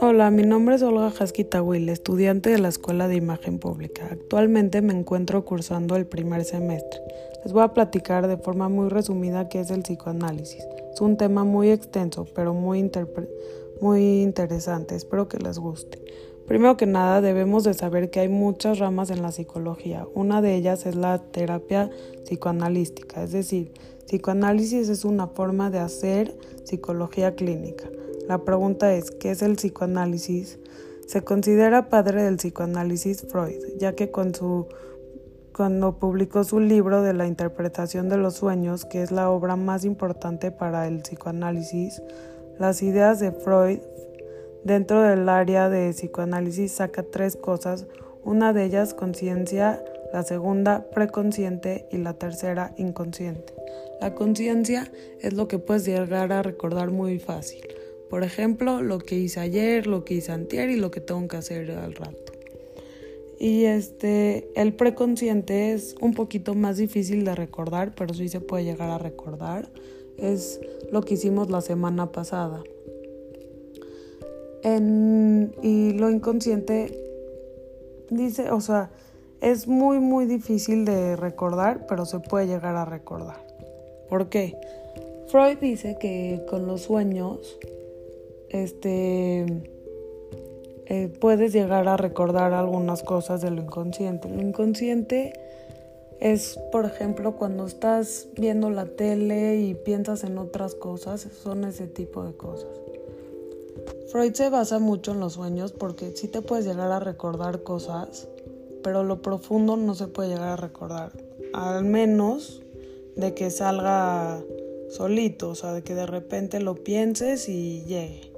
Hola, mi nombre es Olga Will, estudiante de la Escuela de Imagen Pública. Actualmente me encuentro cursando el primer semestre. Les voy a platicar de forma muy resumida qué es el psicoanálisis. Es un tema muy extenso, pero muy, muy interesante. Espero que les guste. Primero que nada, debemos de saber que hay muchas ramas en la psicología. Una de ellas es la terapia psicoanalística, es decir, psicoanálisis es una forma de hacer psicología clínica. La pregunta es, ¿qué es el psicoanálisis? Se considera padre del psicoanálisis Freud, ya que con su, cuando publicó su libro de la interpretación de los sueños, que es la obra más importante para el psicoanálisis, las ideas de Freud dentro del área de psicoanálisis saca tres cosas, una de ellas conciencia, la segunda preconsciente y la tercera inconsciente. La conciencia es lo que puedes llegar a recordar muy fácil. Por ejemplo, lo que hice ayer, lo que hice antier y lo que tengo que hacer al rato. Y este, el preconsciente es un poquito más difícil de recordar, pero sí se puede llegar a recordar. Es lo que hicimos la semana pasada. Y lo inconsciente dice, o sea, es muy muy difícil de recordar, pero se puede llegar a recordar. ¿Por qué? Freud dice que con los sueños este, eh, puedes llegar a recordar algunas cosas de lo inconsciente. Lo inconsciente es, por ejemplo, cuando estás viendo la tele y piensas en otras cosas, son ese tipo de cosas. Freud se basa mucho en los sueños porque sí te puedes llegar a recordar cosas, pero lo profundo no se puede llegar a recordar, al menos de que salga solito, o sea, de que de repente lo pienses y llegue.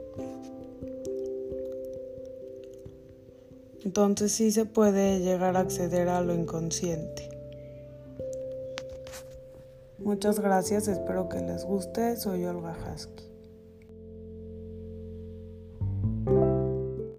Entonces sí se puede llegar a acceder a lo inconsciente. Muchas gracias, espero que les guste. Soy Olga Husky.